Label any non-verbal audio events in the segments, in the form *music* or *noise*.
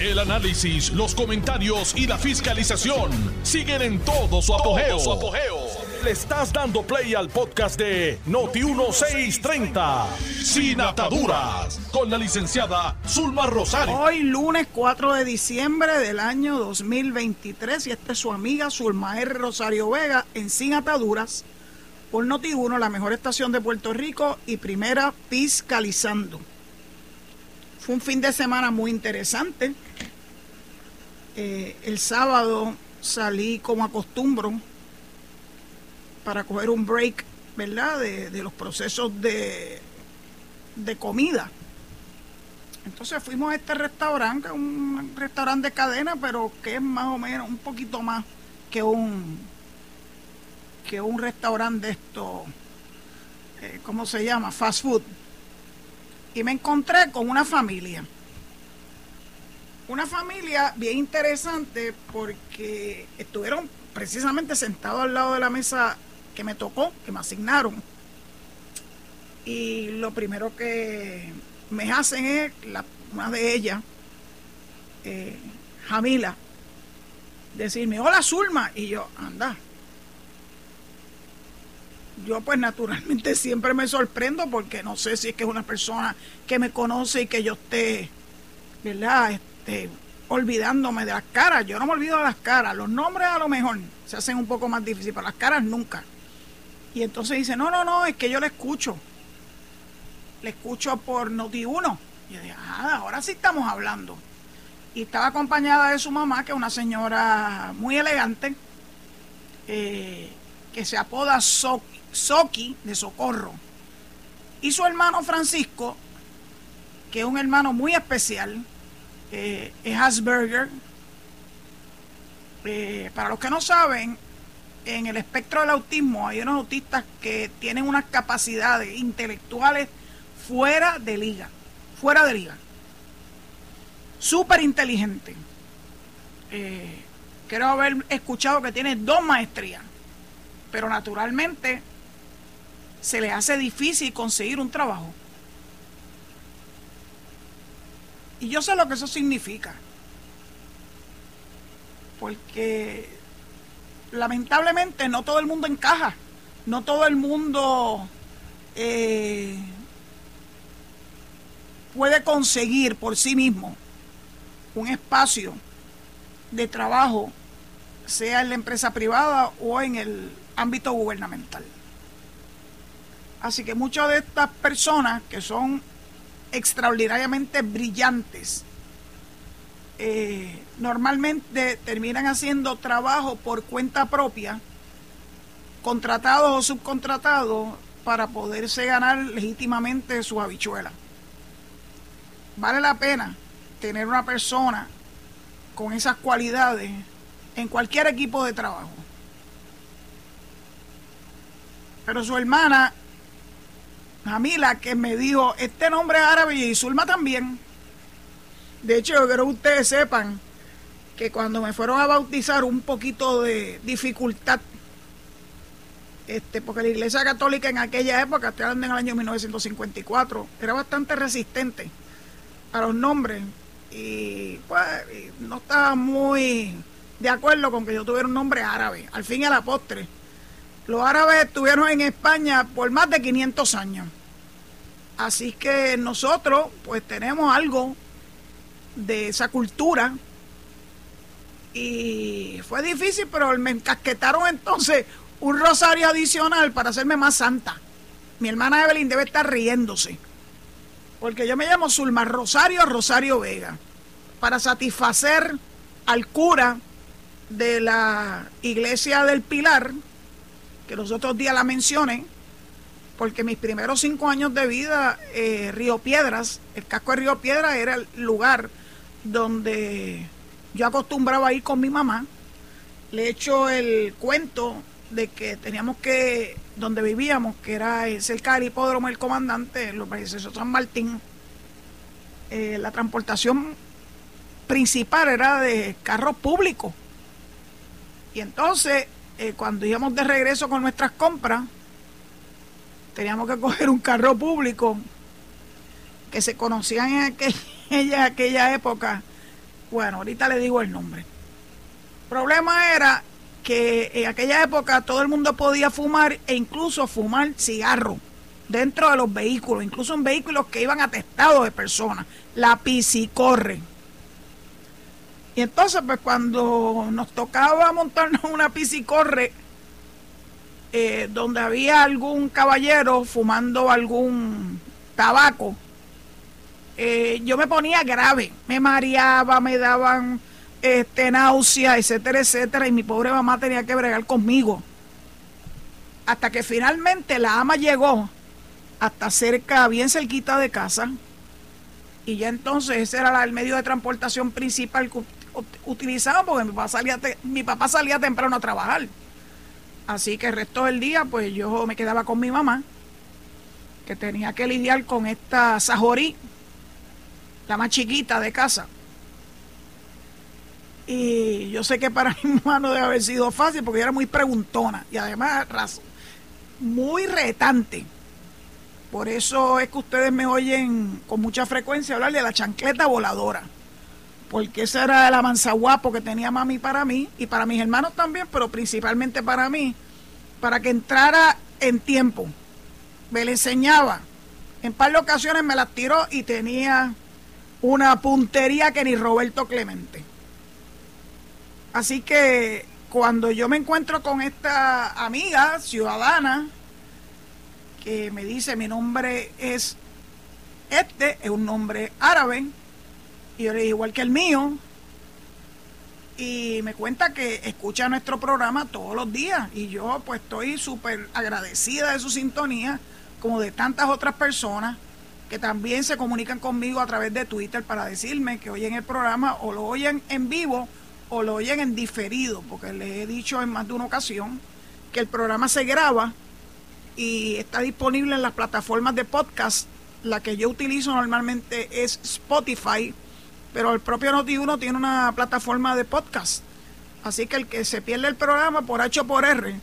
El análisis, los comentarios y la fiscalización siguen en todo su apogeo. Le estás dando play al podcast de Noti1630, Sin Ataduras, con la licenciada Zulma Rosario. Hoy lunes 4 de diciembre del año 2023 y esta es su amiga Zulma R. Rosario Vega en Sin Ataduras por Noti1, la mejor estación de Puerto Rico y primera fiscalizando. Fue un fin de semana muy interesante. Eh, el sábado salí como acostumbro para coger un break, ¿verdad? De, los procesos de, de comida. Entonces fuimos a este restaurante, un restaurante de cadena, pero que es más o menos un poquito más que un que un restaurante de esto, eh, ¿cómo se llama? Fast food. Y me encontré con una familia. Una familia bien interesante porque estuvieron precisamente sentados al lado de la mesa que me tocó, que me asignaron. Y lo primero que me hacen es, la, una de ellas, eh, Jamila, decirme, hola Zulma. Y yo, anda, yo pues naturalmente siempre me sorprendo porque no sé si es que es una persona que me conoce y que yo esté, ¿verdad? Este, olvidándome de las caras. Yo no me olvido de las caras. Los nombres a lo mejor se hacen un poco más difíciles, pero las caras nunca. Y entonces dice, no, no, no, es que yo le escucho. Le escucho por Noti1. Y yo dije, ah, ahora sí estamos hablando. Y estaba acompañada de su mamá, que es una señora muy elegante, eh, que se apoda Soki Soki de Socorro, y su hermano Francisco, que es un hermano muy especial, eh, es Asperger. Eh, para los que no saben, en el espectro del autismo hay unos autistas que tienen unas capacidades intelectuales fuera de liga, fuera de liga. Súper inteligente. Eh, creo haber escuchado que tiene dos maestrías, pero naturalmente se le hace difícil conseguir un trabajo. Y yo sé lo que eso significa. Porque lamentablemente no todo el mundo encaja. No todo el mundo eh, puede conseguir por sí mismo un espacio de trabajo, sea en la empresa privada o en el ámbito gubernamental. Así que muchas de estas personas que son extraordinariamente brillantes, eh, normalmente terminan haciendo trabajo por cuenta propia, contratados o subcontratados, para poderse ganar legítimamente sus habichuelas. Vale la pena tener una persona con esas cualidades en cualquier equipo de trabajo. Pero su hermana Jamila, que me dijo, este nombre árabe y Zulma también. De hecho, yo quiero que ustedes sepan que cuando me fueron a bautizar un poquito de dificultad, este, porque la iglesia católica en aquella época, estoy en el año 1954, era bastante resistente a los nombres y pues no estaba muy de acuerdo con que yo tuviera un nombre árabe, al fin y a la postre. Los árabes estuvieron en España por más de 500 años. Así que nosotros pues tenemos algo de esa cultura y fue difícil, pero me encasquetaron entonces un rosario adicional para hacerme más santa. Mi hermana Evelyn debe estar riéndose, porque yo me llamo Zulma Rosario Rosario Vega, para satisfacer al cura de la iglesia del Pilar, que los otros días la mencioné, porque mis primeros cinco años de vida, eh, Río Piedras, el casco de Río Piedras era el lugar donde yo acostumbraba a ir con mi mamá. Le he hecho el cuento de que teníamos que, donde vivíamos, que era cerca del hipódromo El Comandante, los de San Martín, eh, la transportación principal era de carros públicos. Y entonces, eh, cuando íbamos de regreso con nuestras compras, teníamos que coger un carro público que se conocían en aquella, *laughs* aquella época Bueno, ahorita le digo el nombre. El problema era que en aquella época todo el mundo podía fumar e incluso fumar cigarro dentro de los vehículos, incluso en vehículos que iban atestados de personas. La piscicorre. Y entonces, pues cuando nos tocaba montarnos una piscicorre, eh, donde había algún caballero fumando algún tabaco, eh, yo me ponía grave, me mareaba, me daban este, náusea, etcétera, etcétera, y mi pobre mamá tenía que bregar conmigo. Hasta que finalmente la ama llegó hasta cerca, bien cerquita de casa, y ya entonces ese era el medio de transportación principal que utilizaba porque mi papá salía, mi papá salía temprano a trabajar. Así que el resto del día, pues yo me quedaba con mi mamá, que tenía que lidiar con esta sajorí, la más chiquita de casa. Y yo sé que para *laughs* mi mamá no debe haber sido fácil porque era muy preguntona y además muy retante. Por eso es que ustedes me oyen con mucha frecuencia hablar de la chancleta voladora porque esa era el avanzaguapo que tenía mami para mí y para mis hermanos también, pero principalmente para mí, para que entrara en tiempo. Me le enseñaba. En par de ocasiones me las tiró y tenía una puntería que ni Roberto Clemente. Así que cuando yo me encuentro con esta amiga ciudadana que me dice mi nombre es este, es un nombre árabe, y yo le igual que el mío. Y me cuenta que escucha nuestro programa todos los días. Y yo pues estoy súper agradecida de su sintonía, como de tantas otras personas que también se comunican conmigo a través de Twitter para decirme que oyen el programa o lo oyen en vivo o lo oyen en diferido, porque les he dicho en más de una ocasión que el programa se graba y está disponible en las plataformas de podcast. La que yo utilizo normalmente es Spotify pero el propio Noti1 tiene una plataforma de podcast. Así que el que se pierde el programa por H o por R,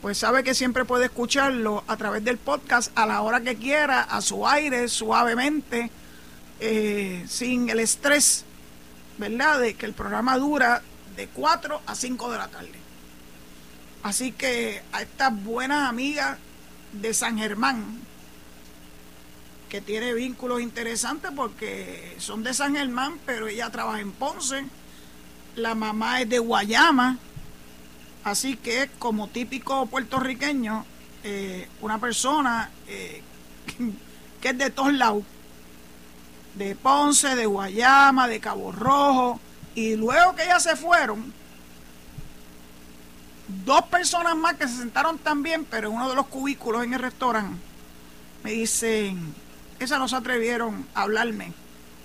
pues sabe que siempre puede escucharlo a través del podcast a la hora que quiera, a su aire, suavemente, eh, sin el estrés, ¿verdad? De que el programa dura de 4 a 5 de la tarde. Así que a estas buenas amigas de San Germán, que tiene vínculos interesantes porque son de San Germán, pero ella trabaja en Ponce. La mamá es de Guayama, así que como típico puertorriqueño, eh, una persona eh, *laughs* que es de todos lados, de Ponce, de Guayama, de Cabo Rojo, y luego que ellas se fueron, dos personas más que se sentaron también, pero en uno de los cubículos en el restaurante, me dicen, esa no se atrevieron a hablarme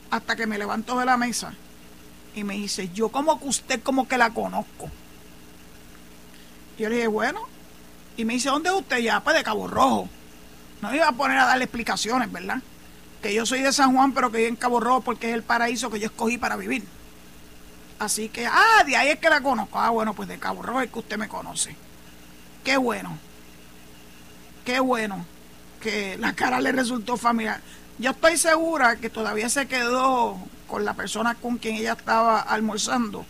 hasta que me levantó de la mesa y me dice, yo como que usted como que la conozco. Yo le dije, bueno, y me dice, ¿dónde es usted ya? Pues de Cabo Rojo. No iba a poner a darle explicaciones, ¿verdad? Que yo soy de San Juan, pero que vivo en Cabo Rojo porque es el paraíso que yo escogí para vivir. Así que, ah, de ahí es que la conozco. Ah, bueno, pues de Cabo Rojo es que usted me conoce. Qué bueno. Qué bueno que la cara le resultó familiar. Yo estoy segura que todavía se quedó con la persona con quien ella estaba almorzando,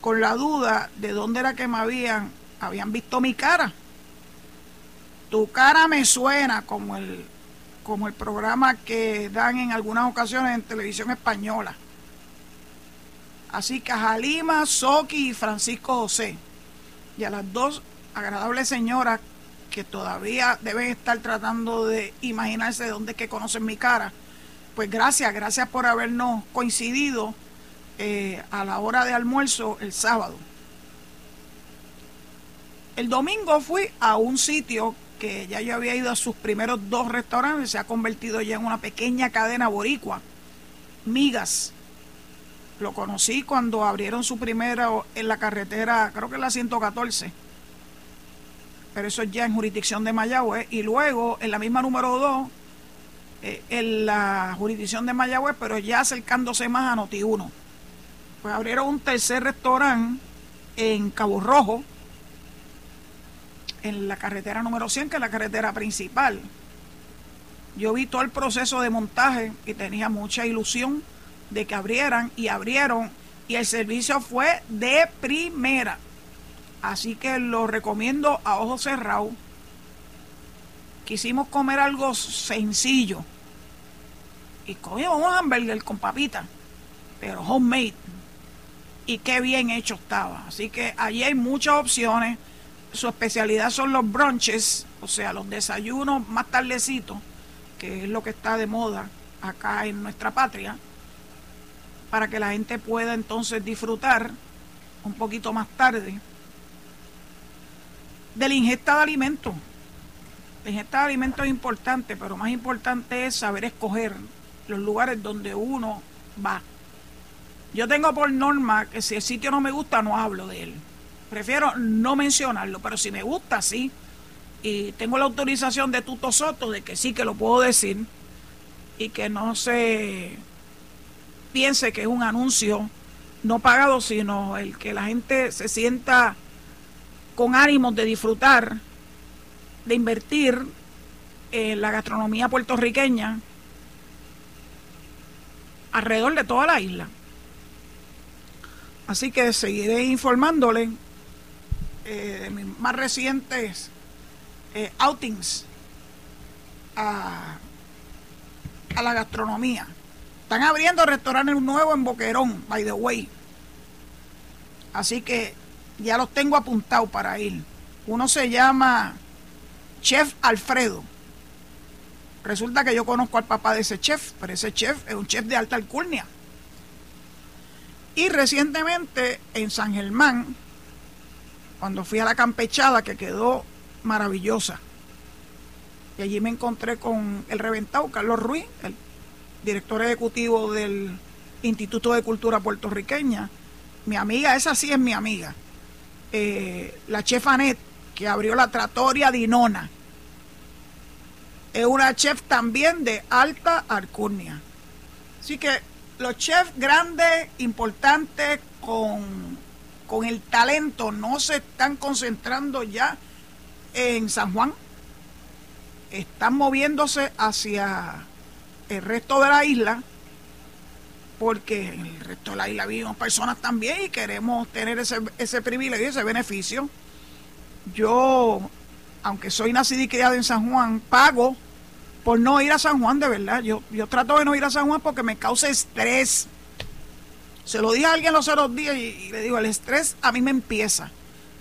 con la duda de dónde era que me habían, habían visto mi cara. Tu cara me suena como el, como el programa que dan en algunas ocasiones en televisión española. Así que a Jalima, Soki y Francisco José, y a las dos agradables señoras que todavía deben estar tratando de imaginarse de dónde que conocen mi cara. Pues gracias, gracias por habernos coincidido eh, a la hora de almuerzo el sábado. El domingo fui a un sitio que ya yo había ido a sus primeros dos restaurantes, se ha convertido ya en una pequeña cadena boricua, Migas. Lo conocí cuando abrieron su primera en la carretera, creo que es la 114 pero eso es ya en jurisdicción de Mayagüez, y luego en la misma número 2, eh, en la jurisdicción de Mayagüez, pero ya acercándose más a Noti 1. Pues abrieron un tercer restaurante en Cabo Rojo, en la carretera número 100, que es la carretera principal. Yo vi todo el proceso de montaje y tenía mucha ilusión de que abrieran y abrieron y el servicio fue de primera. Así que lo recomiendo a ojos cerrados. Quisimos comer algo sencillo. Y comimos un hamburger con papita, pero homemade. Y qué bien hecho estaba. Así que allí hay muchas opciones. Su especialidad son los brunches, o sea, los desayunos más tardecitos, que es lo que está de moda acá en nuestra patria para que la gente pueda entonces disfrutar un poquito más tarde de la ingesta de alimentos. La ingesta de alimentos es importante, pero más importante es saber escoger los lugares donde uno va. Yo tengo por norma que si el sitio no me gusta, no hablo de él. Prefiero no mencionarlo, pero si me gusta, sí. Y tengo la autorización de Tuto Soto de que sí que lo puedo decir y que no se piense que es un anuncio no pagado, sino el que la gente se sienta con ánimos de disfrutar, de invertir en la gastronomía puertorriqueña alrededor de toda la isla. Así que seguiré informándole eh, de mis más recientes eh, outings a, a la gastronomía. Están abriendo restaurantes nuevos en Boquerón, by the way. Así que ya los tengo apuntados para ir. Uno se llama Chef Alfredo. Resulta que yo conozco al papá de ese chef, pero ese chef es un chef de alta alcurnia. Y recientemente en San Germán, cuando fui a la campechada, que quedó maravillosa, y allí me encontré con el reventado Carlos Ruiz, el director ejecutivo del Instituto de Cultura Puertorriqueña. Mi amiga, esa sí es mi amiga. Eh, la chef Anet, que abrió la Tratoria Dinona. Es una chef también de alta alcurnia. Así que los chefs grandes, importantes, con, con el talento, no se están concentrando ya en San Juan. Están moviéndose hacia el resto de la isla, porque en el resto de la isla vivimos personas también y queremos tener ese, ese privilegio, ese beneficio. Yo, aunque soy nacida y criada en San Juan, pago por no ir a San Juan, de verdad. Yo, yo trato de no ir a San Juan porque me causa estrés. Se lo dije a alguien los otros días y, le digo, el estrés a mí me empieza.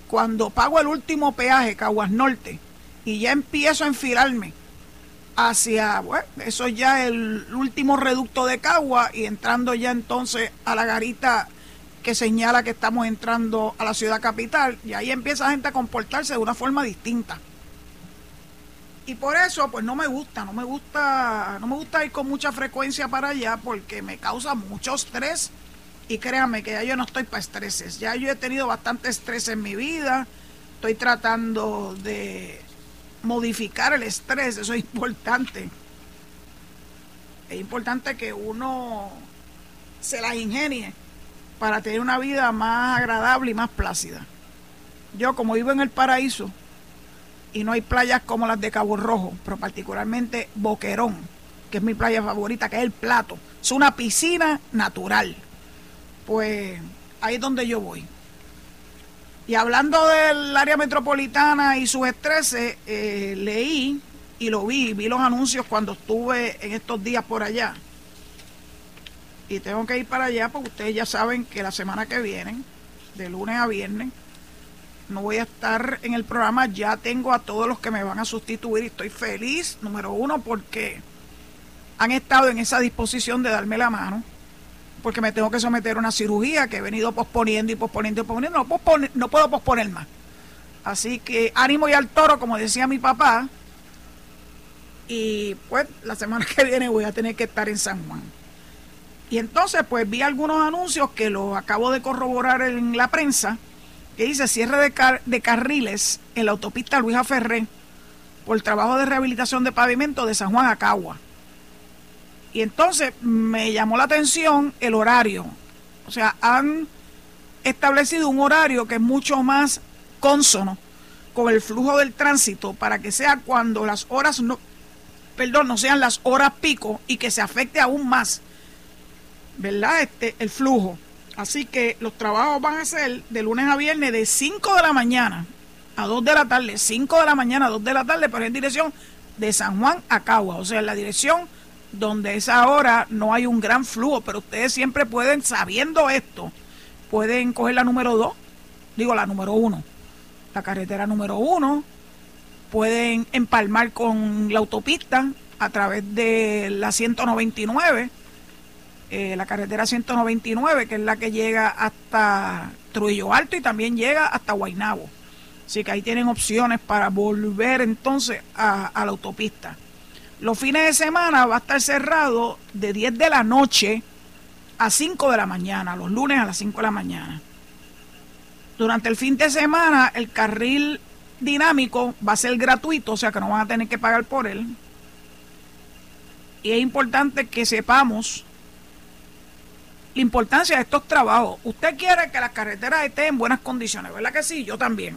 Cuando pago el último peaje, Caguas Norte, y ya empiezo a enfilarme hacia, bueno, eso ya el último reducto de Cagua y entrando ya entonces a la garita que señala que estamos entrando a la ciudad capital y ahí empieza la gente a comportarse de una forma distinta. Y por eso pues no me gusta, no me gusta, no me gusta ir con mucha frecuencia para allá porque me causa mucho estrés y créanme que ya yo no estoy para estreses, ya yo he tenido bastante estrés en mi vida, estoy tratando de modificar el estrés, eso es importante. Es importante que uno se las ingenie para tener una vida más agradable y más plácida. Yo como vivo en el paraíso y no hay playas como las de Cabo Rojo, pero particularmente Boquerón, que es mi playa favorita, que es el plato. Es una piscina natural. Pues ahí es donde yo voy. Y hablando del área metropolitana y sus estreses, eh, leí y lo vi, vi los anuncios cuando estuve en estos días por allá. Y tengo que ir para allá porque ustedes ya saben que la semana que viene, de lunes a viernes, no voy a estar en el programa. Ya tengo a todos los que me van a sustituir y estoy feliz, número uno, porque han estado en esa disposición de darme la mano porque me tengo que someter a una cirugía que he venido posponiendo y posponiendo y posponiendo. No, no puedo posponer más. Así que ánimo y al toro, como decía mi papá. Y pues la semana *laughs* que viene voy a tener que estar en San Juan. Y entonces pues vi algunos anuncios que los acabo de corroborar en la prensa, que dice cierre de, de carriles en la autopista Luisa Ferré por trabajo de rehabilitación de pavimento de San Juan a Cagua. Y entonces me llamó la atención el horario. O sea, han establecido un horario que es mucho más consono con el flujo del tránsito para que sea cuando las horas no, perdón, no sean las horas pico y que se afecte aún más, ¿verdad? Este, el flujo. Así que los trabajos van a ser de lunes a viernes de 5 de la mañana a 2 de la tarde, 5 de la mañana a 2 de la tarde, pero en dirección de San Juan a Cagua, o sea, en la dirección donde esa hora no hay un gran flujo, pero ustedes siempre pueden, sabiendo esto, pueden coger la número 2, digo la número 1, la carretera número 1, pueden empalmar con la autopista a través de la 199, eh, la carretera 199, que es la que llega hasta Trujillo Alto y también llega hasta Guaynabo. Así que ahí tienen opciones para volver entonces a la autopista. Los fines de semana va a estar cerrado de 10 de la noche a 5 de la mañana, los lunes a las 5 de la mañana. Durante el fin de semana el carril dinámico va a ser gratuito, o sea que no van a tener que pagar por él. Y es importante que sepamos la importancia de estos trabajos. Usted quiere que las carreteras estén en buenas condiciones, ¿verdad que sí? Yo también.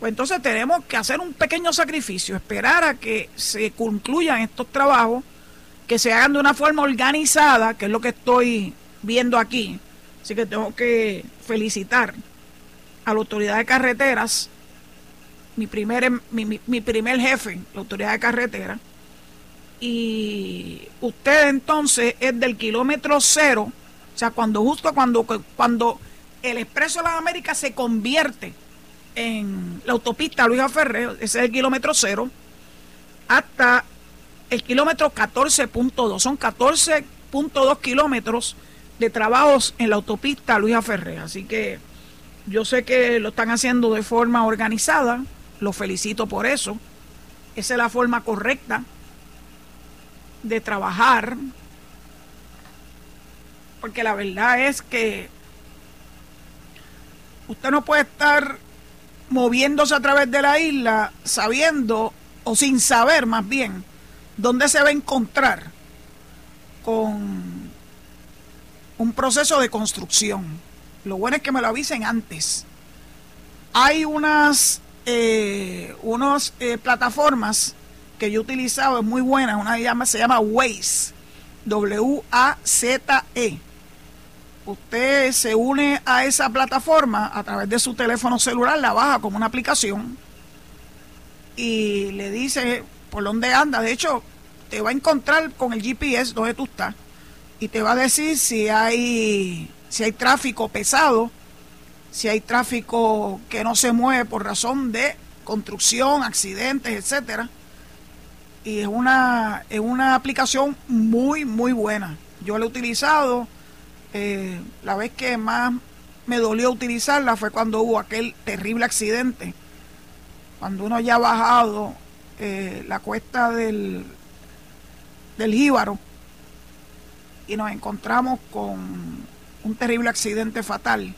Pues entonces tenemos que hacer un pequeño sacrificio, esperar a que se concluyan estos trabajos, que se hagan de una forma organizada, que es lo que estoy viendo aquí. Así que tengo que felicitar a la autoridad de carreteras, mi primer, mi, primer jefe, la autoridad de carreteras, y usted entonces es del kilómetro cero, o sea, cuando justo cuando, cuando el Expreso de las Américas se convierte en la autopista Luisa Ferrer, ese es el kilómetro cero, hasta el kilómetro 14.2. Son 14.2 kilómetros de trabajos en la autopista Luisa Ferrer. Así que yo sé que lo están haciendo de forma organizada, lo felicito por eso. Esa es la forma correcta de trabajar, porque la verdad es que usted no puede estar moviéndose a través de la isla sabiendo o sin saber más bien dónde se va a encontrar con un proceso de construcción. Lo bueno es que me lo avisen antes. Hay unas, eh, eh, plataformas que yo he utilizado, es muy buena, una se llama Waze, W-A-Z-E. Usted se une a esa plataforma a través de su teléfono celular, la baja como una aplicación y le dice por dónde anda. De hecho, te va a encontrar con el GPS donde tú estás y te va a decir si hay si hay tráfico pesado, si hay tráfico que no se mueve por razón de construcción, accidentes, etcétera y es una, es una aplicación muy, muy buena. Yo la he utilizado. Eh, la vez que más me dolió utilizarla fue cuando hubo aquel terrible accidente. Cuando uno ya ha bajado eh, la cuesta del, del Jíbaro y nos encontramos con un terrible accidente fatal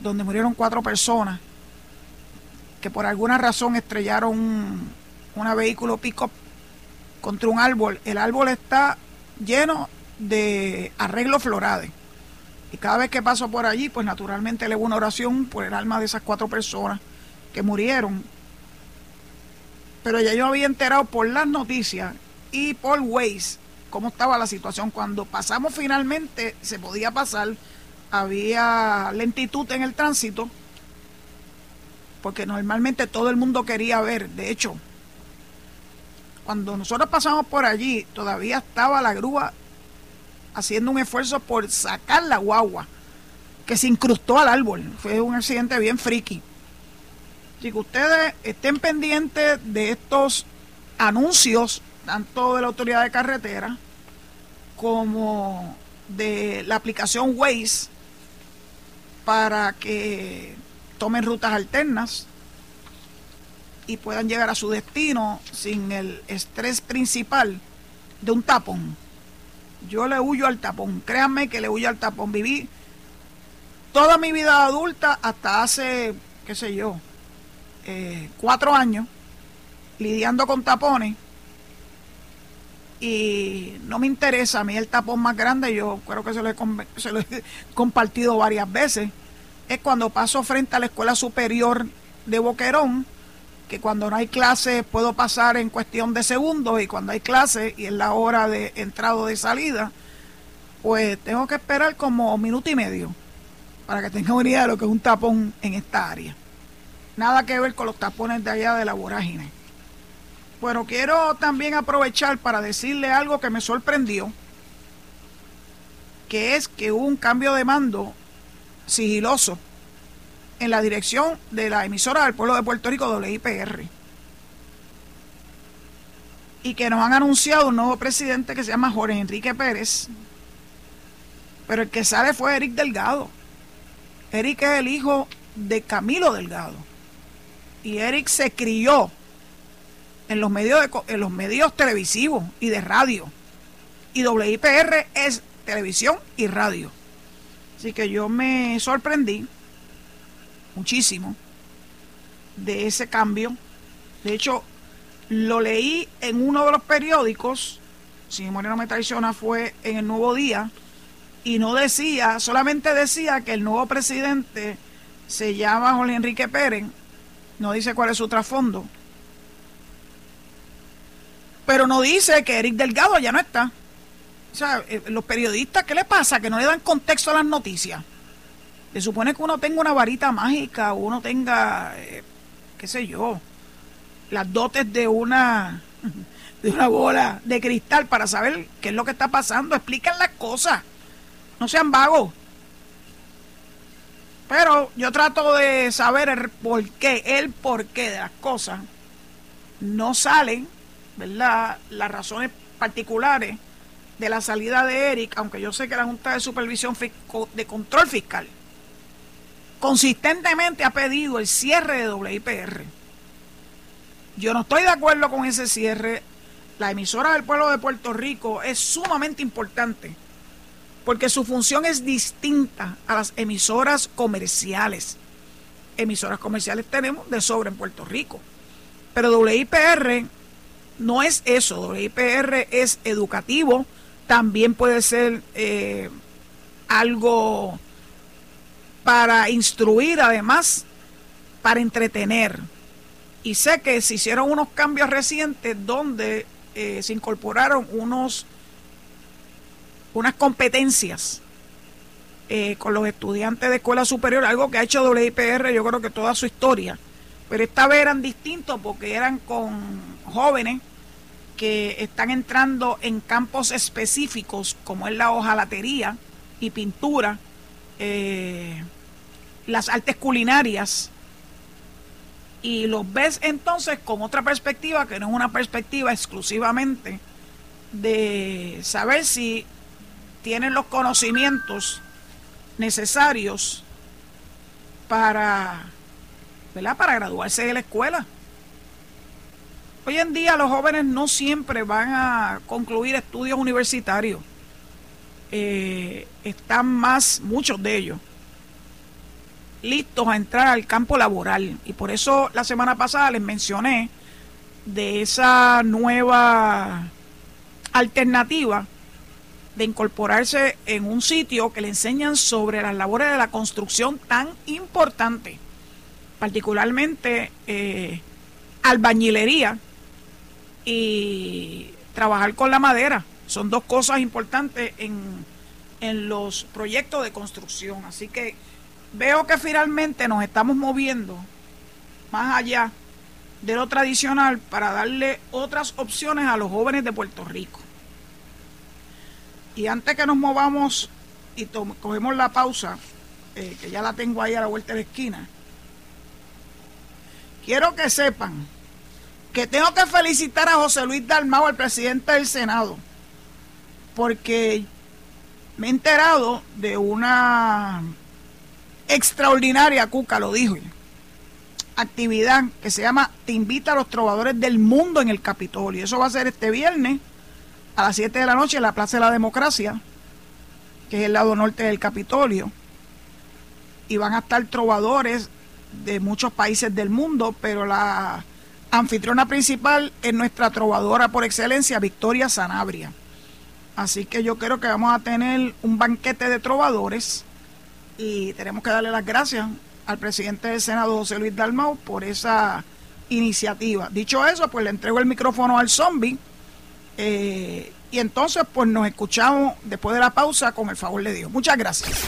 donde murieron cuatro personas que por alguna razón estrellaron un vehículo pick-up contra un árbol. El árbol está lleno de arreglos florales. Y cada vez que paso por allí, pues naturalmente le hago una oración por el alma de esas cuatro personas que murieron. Pero ya yo había enterado por las noticias y por Waze cómo estaba la situación. Cuando pasamos finalmente, se podía pasar, había lentitud en el tránsito, porque normalmente todo el mundo quería ver. De hecho, cuando nosotros pasamos por allí, todavía estaba la grúa haciendo un esfuerzo por sacar la guagua que se incrustó al árbol. Fue un accidente bien friki. Así que ustedes estén pendientes de estos anuncios, tanto de la autoridad de carretera como de la aplicación Waze, para que tomen rutas alternas y puedan llegar a su destino sin el estrés principal de un tapón. Yo le huyo al tapón, créanme que le huyo al tapón. Viví toda mi vida adulta hasta hace, qué sé yo, eh, cuatro años lidiando con tapones y no me interesa a mí el tapón más grande, yo creo que se lo, he, se lo he *laughs* compartido varias veces, es cuando paso frente a la Escuela Superior de Boquerón, que cuando no hay clase puedo pasar en cuestión de segundos y cuando hay clase y es la hora de entrada o de salida, pues tengo que esperar como minuto y medio para que tengan una idea de lo que es un tapón en esta área. Nada que ver con los tapones de allá de la vorágine. Bueno, quiero también aprovechar para decirle algo que me sorprendió, que es que hubo un cambio de mando sigiloso en la dirección de la emisora del pueblo de Puerto Rico, WIPR. Y que nos han anunciado un nuevo presidente que se llama Jorge Enrique Pérez. Pero el que sale fue Eric Delgado. Eric es el hijo de Camilo Delgado. Y Eric se crió en los medios, de, en los medios televisivos y de radio. Y WIPR es televisión y radio. Así que yo me sorprendí muchísimo de ese cambio. De hecho, lo leí en uno de los periódicos, si mi memoria no me traiciona, fue en el Nuevo Día, y no decía, solamente decía que el nuevo presidente se llama Jorge Enrique Pérez, no dice cuál es su trasfondo, pero no dice que Eric Delgado ya no está. O sea, eh, los periodistas, ¿qué le pasa? Que no le dan contexto a las noticias. Se supone que uno tenga una varita mágica, uno tenga, eh, qué sé yo, las dotes de una, *laughs* de una bola de cristal para saber qué es lo que está pasando. Explican las cosas. No sean vagos. Pero yo trato de saber el por qué, el porqué de las cosas. No salen, ¿verdad? Las razones particulares de la salida de Eric, aunque yo sé que la Junta de Supervisión de Control Fiscal consistentemente ha pedido el cierre de WIPR. Yo no estoy de acuerdo con ese cierre. La emisora del pueblo de Puerto Rico es sumamente importante porque su función es distinta a las emisoras comerciales. Emisoras comerciales tenemos de sobra en Puerto Rico. Pero WIPR no es eso. WIPR es educativo, también puede ser eh, algo para instruir, además, para entretener. Y sé que se hicieron unos cambios recientes donde eh, se incorporaron unos unas competencias eh, con los estudiantes de escuela superior, algo que ha hecho WIPR yo creo que toda su historia. Pero esta vez eran distintos porque eran con jóvenes que están entrando en campos específicos como es la hojalatería y pintura, eh, las artes culinarias, y los ves entonces con otra perspectiva que no es una perspectiva exclusivamente de saber si tienen los conocimientos necesarios para, ¿verdad? para graduarse de la escuela. Hoy en día los jóvenes no siempre van a concluir estudios universitarios. Eh, están más, muchos de ellos, listos a entrar al campo laboral. Y por eso la semana pasada les mencioné de esa nueva alternativa de incorporarse en un sitio que le enseñan sobre las labores de la construcción tan importante, particularmente eh, albañilería y trabajar con la madera. Son dos cosas importantes en, en los proyectos de construcción. Así que veo que finalmente nos estamos moviendo más allá de lo tradicional para darle otras opciones a los jóvenes de Puerto Rico. Y antes que nos movamos y cogemos la pausa, eh, que ya la tengo ahí a la vuelta de la esquina, quiero que sepan que tengo que felicitar a José Luis Dalmau, el presidente del Senado, porque me he enterado de una extraordinaria, Cuca lo dijo, actividad que se llama Te invita a los trovadores del mundo en el Capitolio. Eso va a ser este viernes a las 7 de la noche en la Plaza de la Democracia, que es el lado norte del Capitolio. Y van a estar trovadores de muchos países del mundo, pero la anfitriona principal es nuestra trovadora por excelencia, Victoria Sanabria. Así que yo creo que vamos a tener un banquete de trovadores y tenemos que darle las gracias al presidente del Senado, José Luis Dalmau, por esa iniciativa. Dicho eso, pues le entrego el micrófono al zombie, eh, y entonces pues nos escuchamos después de la pausa con el favor de Dios. Muchas gracias.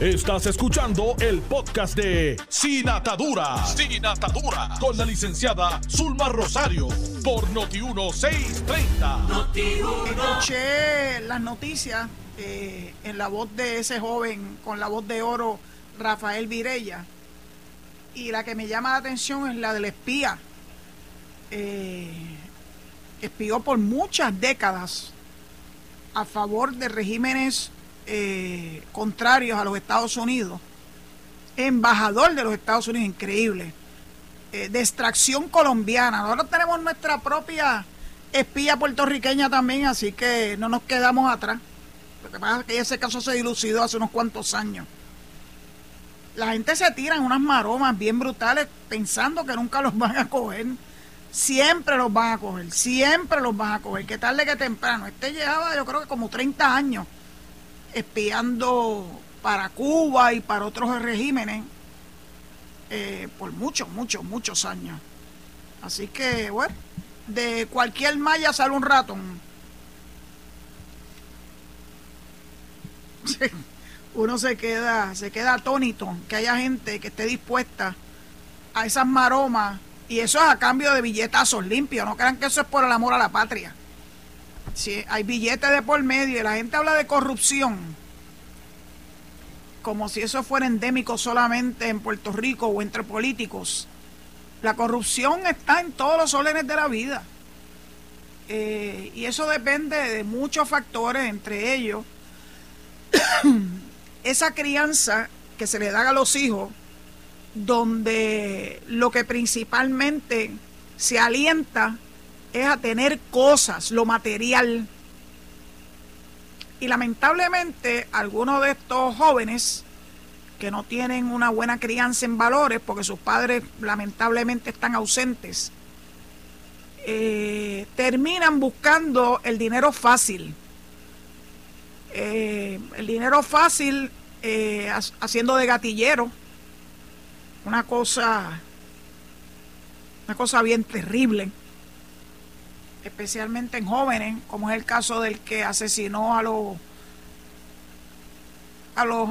Estás escuchando el podcast de Sin Atadura. Sin Atadura. Con la licenciada Zulma Rosario. Por Noti1630. Noti Escuché las noticias eh, en la voz de ese joven con la voz de oro, Rafael Virella. Y la que me llama la atención es la del espía. Eh, espió por muchas décadas a favor de regímenes eh, contrarios a los Estados Unidos, embajador de los Estados Unidos, increíble, eh, de extracción colombiana. Nosotros tenemos nuestra propia espía puertorriqueña también, así que no nos quedamos atrás. Lo que pasa es que ese caso se dilucidó hace unos cuantos años. La gente se tira en unas maromas bien brutales pensando que nunca los van a coger. Siempre los van a coger, siempre los van a coger, que tarde que temprano. Este llevaba yo creo que como 30 años espiando para Cuba y para otros regímenes eh, por muchos, muchos, muchos años. Así que, bueno, de cualquier malla sale un ratón. Uno se queda, se queda atónito que haya gente que esté dispuesta a esas maromas y eso es a cambio de billetazos limpios. No crean que eso es por el amor a la patria. Si hay billetes de por medio y la gente habla de corrupción, como si eso fuera endémico solamente en Puerto Rico o entre políticos. La corrupción está en todos los órdenes de la vida. Eh, y eso depende de muchos factores, entre ellos *coughs* esa crianza que se le da a los hijos, donde lo que principalmente se alienta es a tener cosas, lo material. Y lamentablemente algunos de estos jóvenes que no tienen una buena crianza en valores, porque sus padres lamentablemente están ausentes, eh, terminan buscando el dinero fácil. Eh, el dinero fácil eh, haciendo de gatillero. Una cosa, una cosa bien terrible especialmente en jóvenes, como es el caso del que asesinó a los a los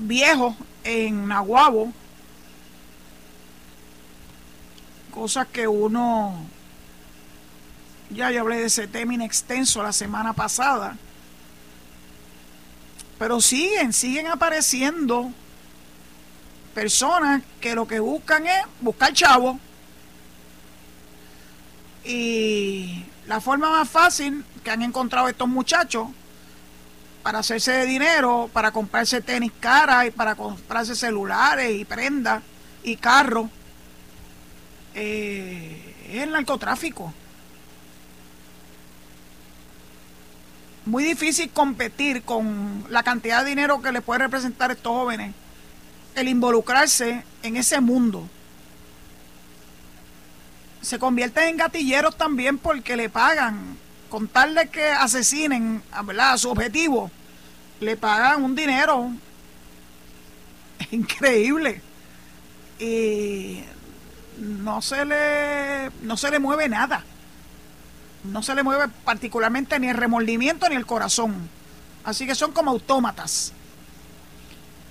viejos en Nahuabo, cosas que uno ya yo hablé de ese tema extenso la semana pasada. Pero siguen, siguen apareciendo personas que lo que buscan es buscar chavo. Y la forma más fácil que han encontrado estos muchachos para hacerse de dinero, para comprarse tenis cara y para comprarse celulares y prendas y carros, eh, es el narcotráfico. Muy difícil competir con la cantidad de dinero que le puede representar a estos jóvenes el involucrarse en ese mundo se convierten en gatilleros también porque le pagan, con tal de que asesinen a su objetivo, le pagan un dinero *laughs* increíble. Y no se le, no se le mueve nada. No se le mueve particularmente ni el remordimiento ni el corazón. Así que son como autómatas.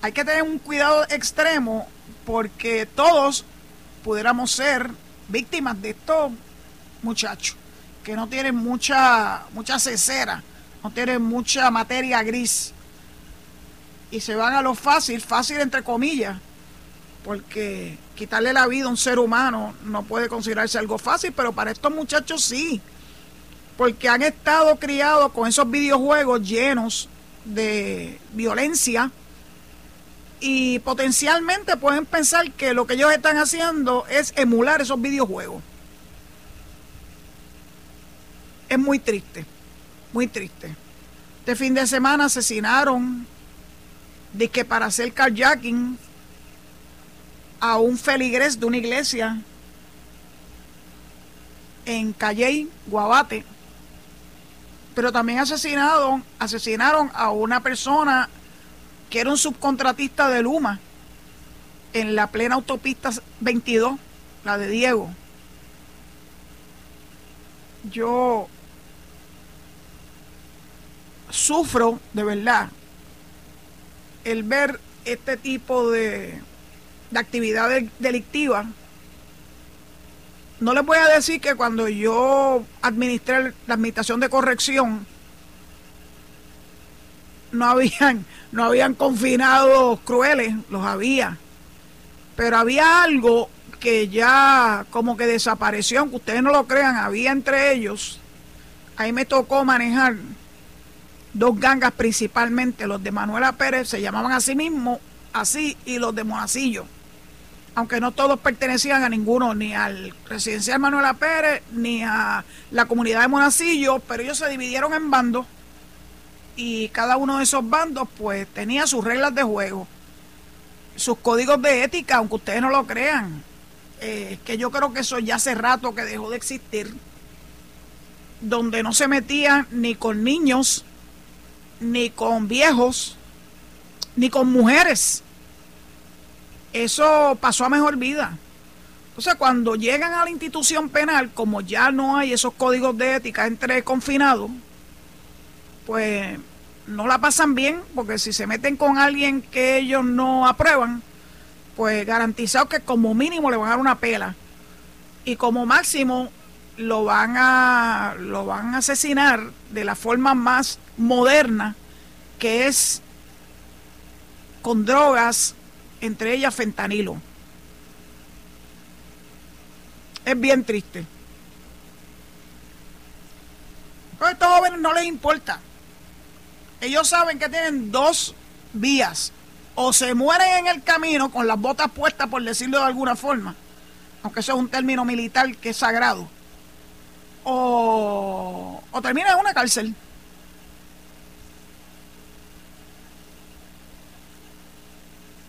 Hay que tener un cuidado extremo porque todos pudiéramos ser víctimas de estos muchachos que no tienen mucha, mucha cesera, no tienen mucha materia gris y se van a lo fácil, fácil entre comillas, porque quitarle la vida a un ser humano no puede considerarse algo fácil, pero para estos muchachos sí, porque han estado criados con esos videojuegos llenos de violencia, y potencialmente pueden pensar que lo que ellos están haciendo es emular esos videojuegos. Es muy triste, muy triste. Este fin de semana asesinaron, de que para hacer carjacking, a un feligres de una iglesia en Calley, Guabate. Pero también asesinaron, asesinaron a una persona que era un subcontratista de Luma en la plena autopista 22, la de Diego. Yo sufro de verdad el ver este tipo de, de actividad delictiva. No les voy a decir que cuando yo administré la administración de corrección, no habían, no habían confinados crueles, los había. Pero había algo que ya como que desapareció, aunque ustedes no lo crean, había entre ellos. Ahí me tocó manejar dos gangas principalmente, los de Manuela Pérez se llamaban a sí mismos así y los de Monacillo. Aunque no todos pertenecían a ninguno, ni al residencial Manuela Pérez, ni a la comunidad de Monacillo, pero ellos se dividieron en bandos y cada uno de esos bandos pues tenía sus reglas de juego, sus códigos de ética, aunque ustedes no lo crean, eh, que yo creo que eso ya hace rato que dejó de existir, donde no se metían ni con niños, ni con viejos, ni con mujeres. Eso pasó a mejor vida. Entonces, cuando llegan a la institución penal, como ya no hay esos códigos de ética entre confinados, pues no la pasan bien, porque si se meten con alguien que ellos no aprueban, pues garantizado que como mínimo le van a dar una pela y como máximo lo van a lo van a asesinar de la forma más moderna que es con drogas, entre ellas fentanilo. Es bien triste. A estos jóvenes no les importa. Ellos saben que tienen dos vías. O se mueren en el camino con las botas puestas, por decirlo de alguna forma, aunque eso es un término militar que es sagrado, o, o terminan en una cárcel.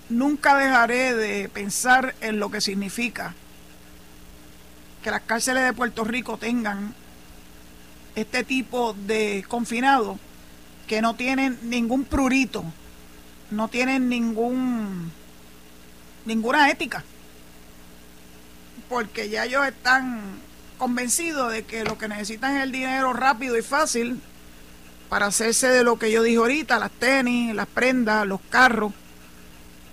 Nunca dejaré de pensar en lo que significa que las cárceles de Puerto Rico tengan este tipo de confinados que no tienen ningún prurito, no tienen ningún ninguna ética, porque ya ellos están convencidos de que lo que necesitan es el dinero rápido y fácil para hacerse de lo que yo dije ahorita, las tenis, las prendas, los carros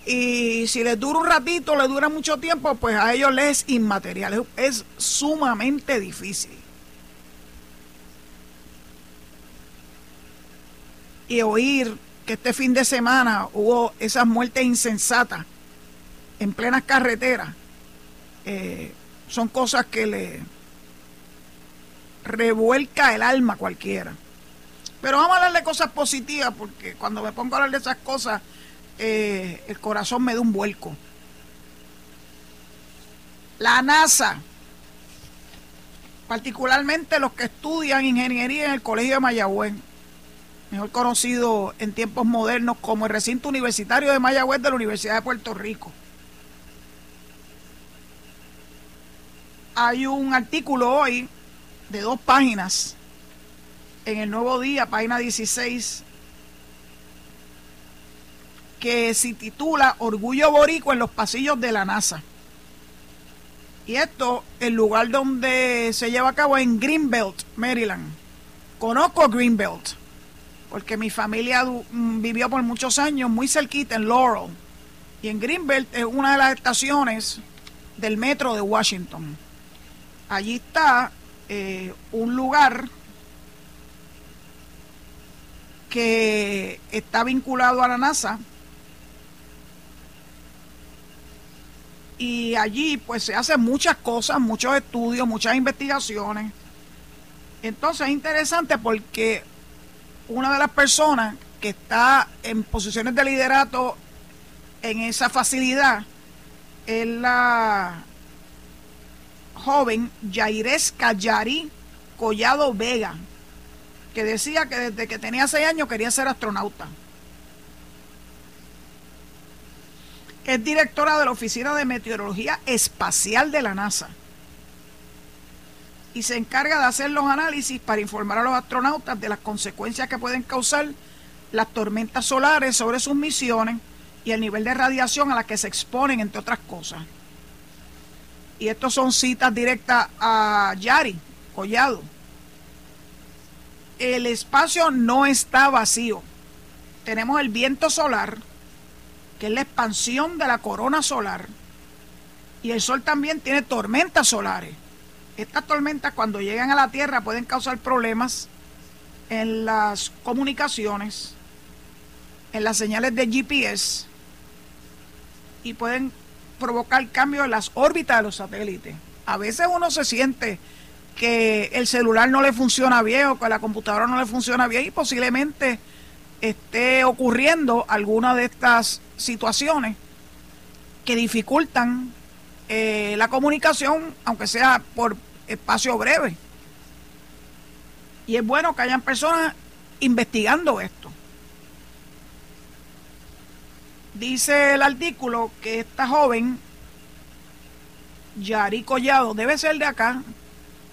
y si les dura un ratito, les dura mucho tiempo, pues a ellos les es inmaterial. Es sumamente difícil. Y oír que este fin de semana hubo esas muertes insensatas en plenas carreteras, eh, son cosas que le revuelca el alma a cualquiera. Pero vamos a hablar de cosas positivas, porque cuando me pongo a hablar de esas cosas, eh, el corazón me da un vuelco. La NASA, particularmente los que estudian ingeniería en el Colegio de Mayagüez, mejor conocido en tiempos modernos como el recinto universitario de Mayagüez de la Universidad de Puerto Rico. Hay un artículo hoy de dos páginas en el Nuevo Día, página 16, que se titula Orgullo Borico en los pasillos de la NASA. Y esto, el lugar donde se lleva a cabo en Greenbelt, Maryland. Conozco Greenbelt, porque mi familia mm, vivió por muchos años muy cerquita en Laurel. Y en Greenbelt es una de las estaciones del metro de Washington. Allí está eh, un lugar que está vinculado a la NASA y allí pues se hacen muchas cosas, muchos estudios, muchas investigaciones. Entonces es interesante porque una de las personas que está en posiciones de liderato en esa facilidad es la joven Yaires Cayari Collado Vega, que decía que desde que tenía seis años quería ser astronauta. Es directora de la Oficina de Meteorología Espacial de la NASA y se encarga de hacer los análisis para informar a los astronautas de las consecuencias que pueden causar las tormentas solares sobre sus misiones y el nivel de radiación a la que se exponen, entre otras cosas. Y estos son citas directas a Yari Collado. el espacio no está vacío. Tenemos el viento solar, que es la expansión de la corona solar, y el sol también tiene tormentas solares. Estas tormentas cuando llegan a la Tierra pueden causar problemas en las comunicaciones, en las señales de GPS y pueden provocar cambios en las órbitas de los satélites. A veces uno se siente que el celular no le funciona bien o que la computadora no le funciona bien y posiblemente esté ocurriendo alguna de estas situaciones que dificultan eh, la comunicación, aunque sea por espacio breve. Y es bueno que hayan personas investigando esto. Dice el artículo que esta joven, Yari Collado, debe ser de acá,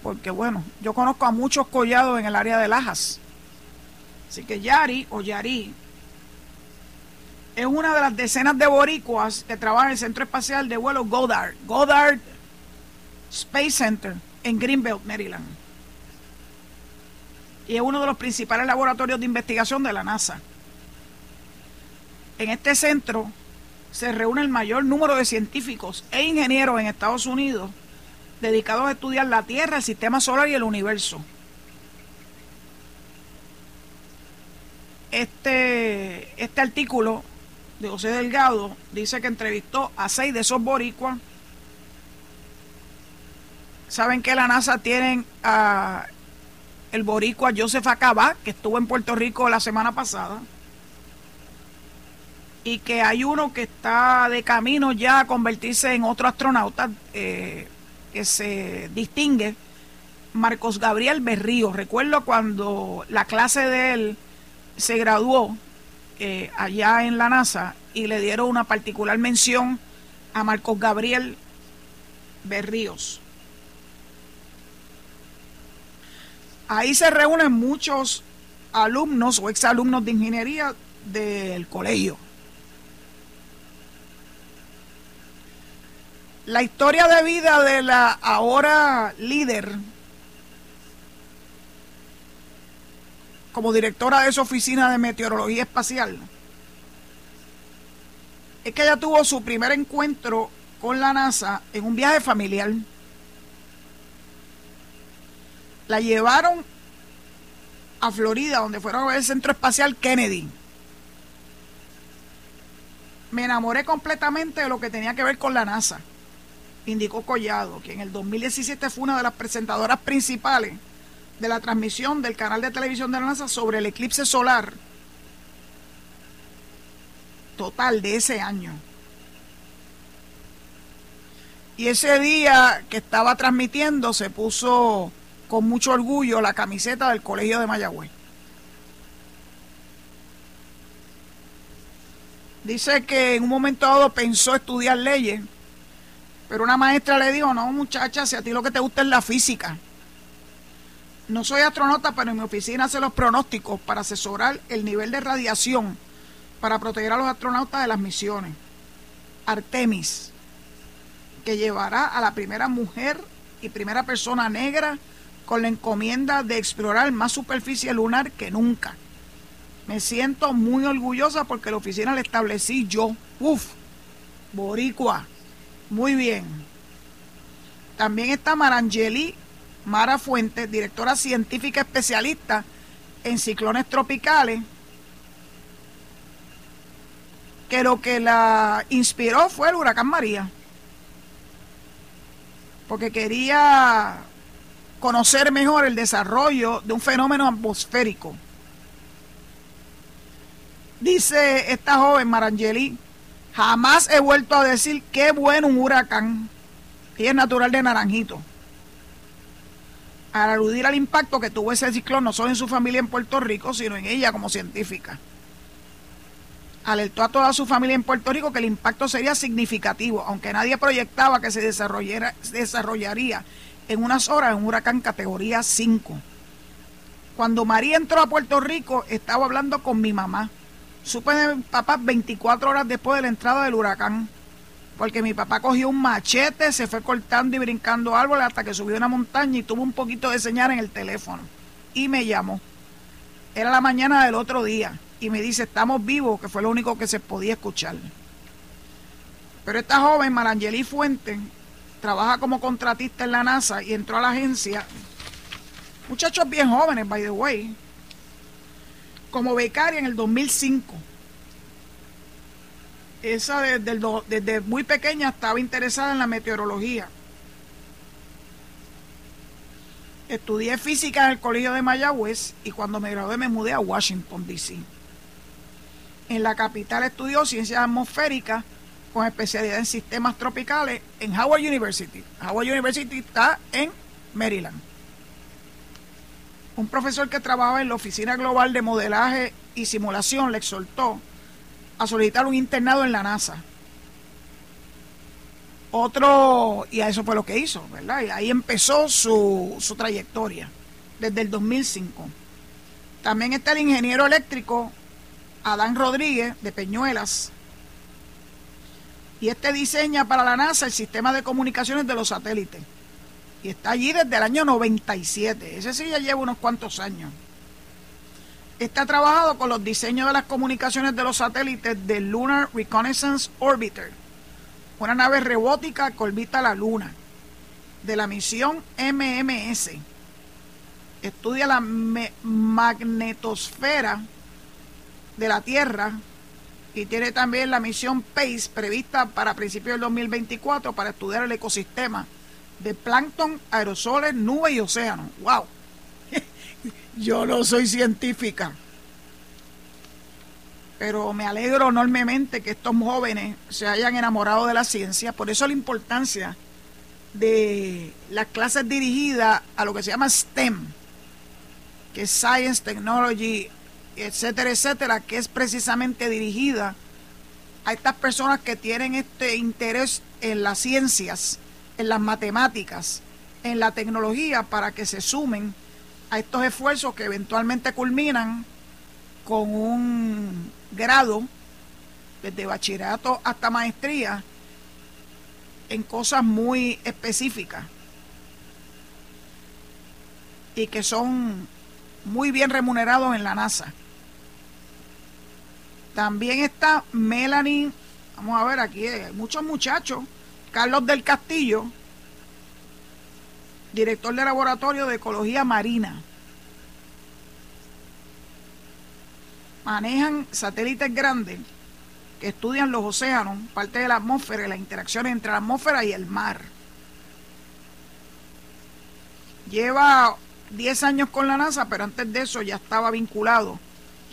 porque bueno, yo conozco a muchos collados en el área de Lajas. Así que Yari o Yari es una de las decenas de boricuas que trabaja en el Centro Espacial de Vuelo Goddard, Goddard Space Center en Greenbelt, Maryland. Y es uno de los principales laboratorios de investigación de la NASA. En este centro se reúne el mayor número de científicos e ingenieros en Estados Unidos dedicados a estudiar la Tierra, el sistema solar y el universo. Este, este artículo de José Delgado dice que entrevistó a seis de esos boricuas. Saben que la NASA tienen a el boricua Joseph Acaba, que estuvo en Puerto Rico la semana pasada, y que hay uno que está de camino ya a convertirse en otro astronauta eh, que se distingue, Marcos Gabriel Berrío. Recuerdo cuando la clase de él se graduó eh, allá en la NASA y le dieron una particular mención a Marcos Gabriel Berríos. Ahí se reúnen muchos alumnos o exalumnos de ingeniería del colegio. La historia de vida de la ahora líder como directora de su oficina de meteorología espacial es que ella tuvo su primer encuentro con la NASA en un viaje familiar. La llevaron a Florida, donde fueron a ver el Centro Espacial Kennedy me enamoré completamente de lo que tenía que ver con la NASA indicó Collado, que en el 2017 fue una de las presentadoras principales de la transmisión del canal de televisión de la NASA sobre el eclipse solar total de ese año. Y ese día que estaba transmitiendo se puso con mucho orgullo la camiseta del Colegio de Mayagüez. Dice que en un momento dado pensó estudiar leyes pero una maestra le dijo, no muchacha, si a ti lo que te gusta es la física. No soy astronauta, pero en mi oficina hace los pronósticos para asesorar el nivel de radiación para proteger a los astronautas de las misiones. Artemis, que llevará a la primera mujer y primera persona negra con la encomienda de explorar más superficie lunar que nunca. Me siento muy orgullosa porque la oficina la establecí yo. Uf, boricua. Muy bien. También está Marangeli Mara Fuentes, directora científica especialista en ciclones tropicales, que lo que la inspiró fue el huracán María, porque quería conocer mejor el desarrollo de un fenómeno atmosférico. Dice esta joven Marangeli, Jamás he vuelto a decir qué bueno un huracán. Y es natural de Naranjito. Al aludir al impacto que tuvo ese ciclón no solo en su familia en Puerto Rico, sino en ella como científica. Alertó a toda su familia en Puerto Rico que el impacto sería significativo, aunque nadie proyectaba que se desarrollaría en unas horas un huracán categoría 5. Cuando María entró a Puerto Rico, estaba hablando con mi mamá Supe de mi papá 24 horas después de la entrada del huracán. Porque mi papá cogió un machete, se fue cortando y brincando árboles hasta que subió una montaña y tuvo un poquito de señal en el teléfono. Y me llamó. Era la mañana del otro día y me dice, estamos vivos, que fue lo único que se podía escuchar. Pero esta joven, Marangeli Fuente, trabaja como contratista en la NASA y entró a la agencia. Muchachos bien jóvenes, by the way, como becaria en el 2005. Esa desde, muy pequeña estaba interesada en la meteorología. Estudié física en el Colegio de Mayagüez y cuando me gradué me mudé a Washington, D.C. En la capital estudió ciencias atmosféricas con especialidad en sistemas tropicales en Howard University. Howard University está en Maryland. Un profesor que trabajaba en la Oficina Global de Modelaje y Simulación le exhortó a solicitar un internado en la NASA. Otro, y a eso fue lo que hizo, ¿verdad? Y ahí empezó su, su trayectoria, desde el 2005. También está el ingeniero eléctrico Adán Rodríguez de Peñuelas. Y este diseña para la NASA el sistema de comunicaciones de los satélites. Y está allí desde el año 97. Ese sí ya lleva unos cuantos años. Está trabajado con los diseños de las comunicaciones de los satélites del Lunar Reconnaissance Orbiter, una nave robótica que orbita la Luna, de la misión MMS. Estudia la magnetosfera de la Tierra y tiene también la misión PACE prevista para principios del 2024 para estudiar el ecosistema de plancton, aerosoles, nubes y océanos. ¡Wow! Yo no soy científica, pero me alegro enormemente que estos jóvenes se hayan enamorado de la ciencia. Por eso la importancia de las clases dirigidas a lo que se llama STEM, que es Science, Technology, etcétera, etcétera, que es precisamente dirigida a estas personas que tienen este interés en las ciencias, en las matemáticas, en la tecnología, para que se sumen a estos esfuerzos que eventualmente culminan con un grado desde bachillerato hasta maestría en cosas muy específicas y que son muy bien remunerados en la NASA. También está Melanie, vamos a ver aquí, hay muchos muchachos, Carlos del Castillo, director de laboratorio de ecología marina. Manejan satélites grandes que estudian los océanos, parte de la atmósfera y las interacciones entre la atmósfera y el mar. Lleva 10 años con la NASA, pero antes de eso ya estaba vinculado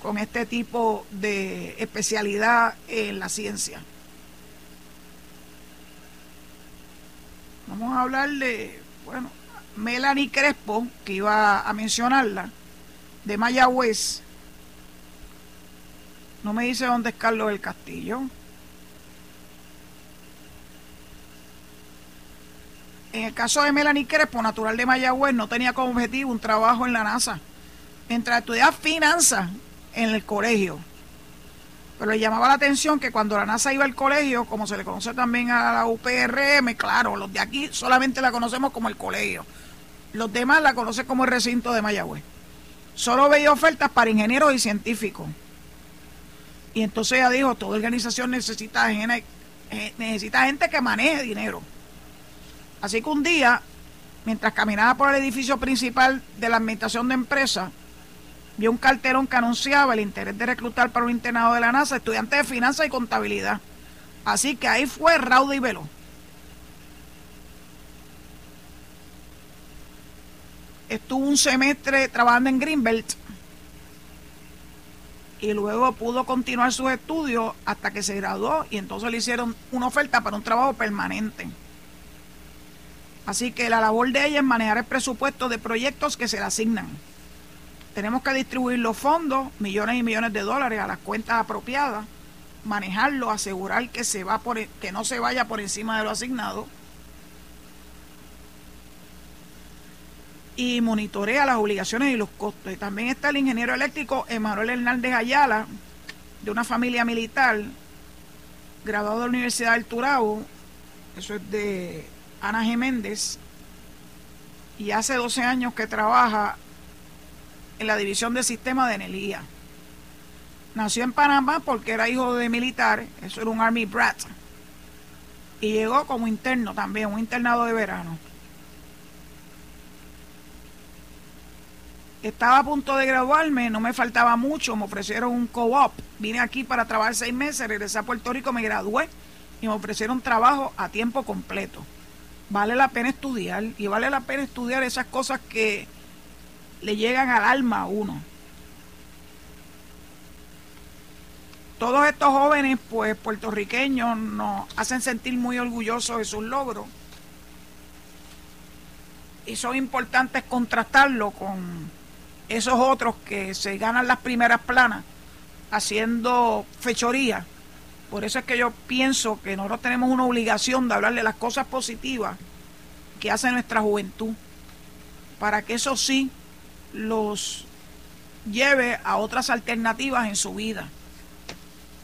con este tipo de especialidad en la ciencia. Vamos a hablar de, bueno, Melanie Crespo, que iba a mencionarla, de Mayagüez. No me dice dónde es Carlos del Castillo. En el caso de Melanie Crespo, natural de Mayagüez, no tenía como objetivo un trabajo en la NASA. Mientras estudiaba finanzas en el colegio. Pero le llamaba la atención que cuando la NASA iba al colegio, como se le conoce también a la UPRM, claro, los de aquí solamente la conocemos como el colegio. Los demás la conocen como el recinto de Mayagüez. Solo veía ofertas para ingenieros y científicos. Y entonces ella dijo, toda organización necesita, eh, gente que maneje dinero. Así que un día, mientras caminaba por el edificio principal de la administración de empresas, vio un carterón que anunciaba el interés de reclutar para un internado de la NASA estudiantes de finanzas y contabilidad. Así que ahí fue rauda y velo. Estuvo un semestre trabajando en Greenbelt y luego pudo continuar sus estudios hasta que se graduó y entonces le hicieron una oferta para un trabajo permanente. Así que la labor de ella es manejar el presupuesto de proyectos que se le asignan tenemos que distribuir los fondos, millones y millones de dólares a las cuentas apropiadas, manejarlo, asegurar que se va e, que no se vaya por encima de lo asignado y monitorea las obligaciones y los costos. También está el ingeniero eléctrico Emanuel Hernández Ayala, de una familia militar, graduado de la Universidad del Turabo, eso es de Ana Geméndez, y hace 12 años que trabaja en la División de Sistema de Enelía. Nació en Panamá porque era hijo de militar, eso era un Army Brat. Y llegó como interno también, un internado de verano. Estaba a punto de graduarme, no me faltaba mucho, me ofrecieron un co-op. Vine aquí para trabajar seis meses, regresé a Puerto Rico, me gradué y me ofrecieron trabajo a tiempo completo. Vale la pena estudiar y vale la pena estudiar esas cosas que le llegan al alma a uno. Todos estos jóvenes, pues puertorriqueños, nos hacen sentir muy orgullosos de sus logros. Y son importantes contrastarlo con esos otros que se ganan las primeras planas haciendo fechoría. Por eso es que yo pienso que nosotros tenemos una obligación de hablarle las cosas positivas que hace nuestra juventud, para que eso sí los lleve a otras alternativas en su vida.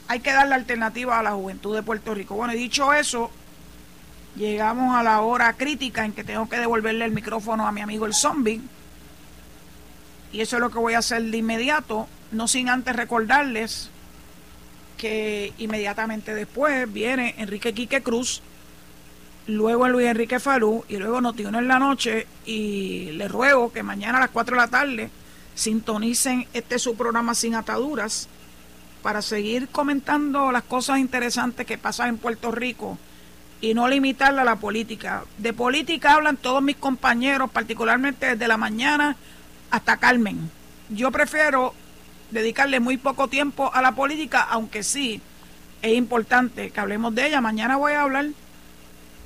Hay que darle alternativa a la juventud de Puerto Rico. Bueno, y dicho eso, llegamos a la hora crítica en que tengo que devolverle el micrófono a mi amigo el zombie y eso es lo que voy a hacer de inmediato, no sin antes recordarles que inmediatamente después viene Enrique Quique Cruz, luego Luis Enrique Falú y luego Notiuno en la noche y les ruego que mañana a las 4 de la tarde sintonicen este su programa sin ataduras para seguir comentando las cosas interesantes que pasan en Puerto Rico y no limitarla a la política. De política hablan todos mis compañeros, particularmente desde la mañana hasta Carmen. Yo prefiero dedicarle muy poco tiempo a la política, aunque sí es importante que hablemos de ella. Mañana voy a hablar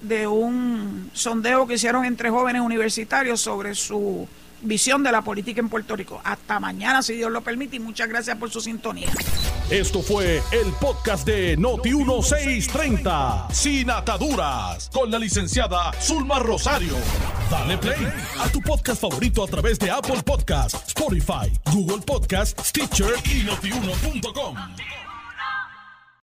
de un sondeo que hicieron entre jóvenes universitarios sobre su visión de la política en Puerto Rico. Hasta mañana, si Dios lo permite, y muchas gracias por su sintonía. Esto fue el podcast de Noti1630, sin ataduras, con la licenciada Zulma Rosario. Dale play a tu podcast favorito a través de Apple Podcasts, Spotify, Google Podcasts, Stitcher y notiuno.com.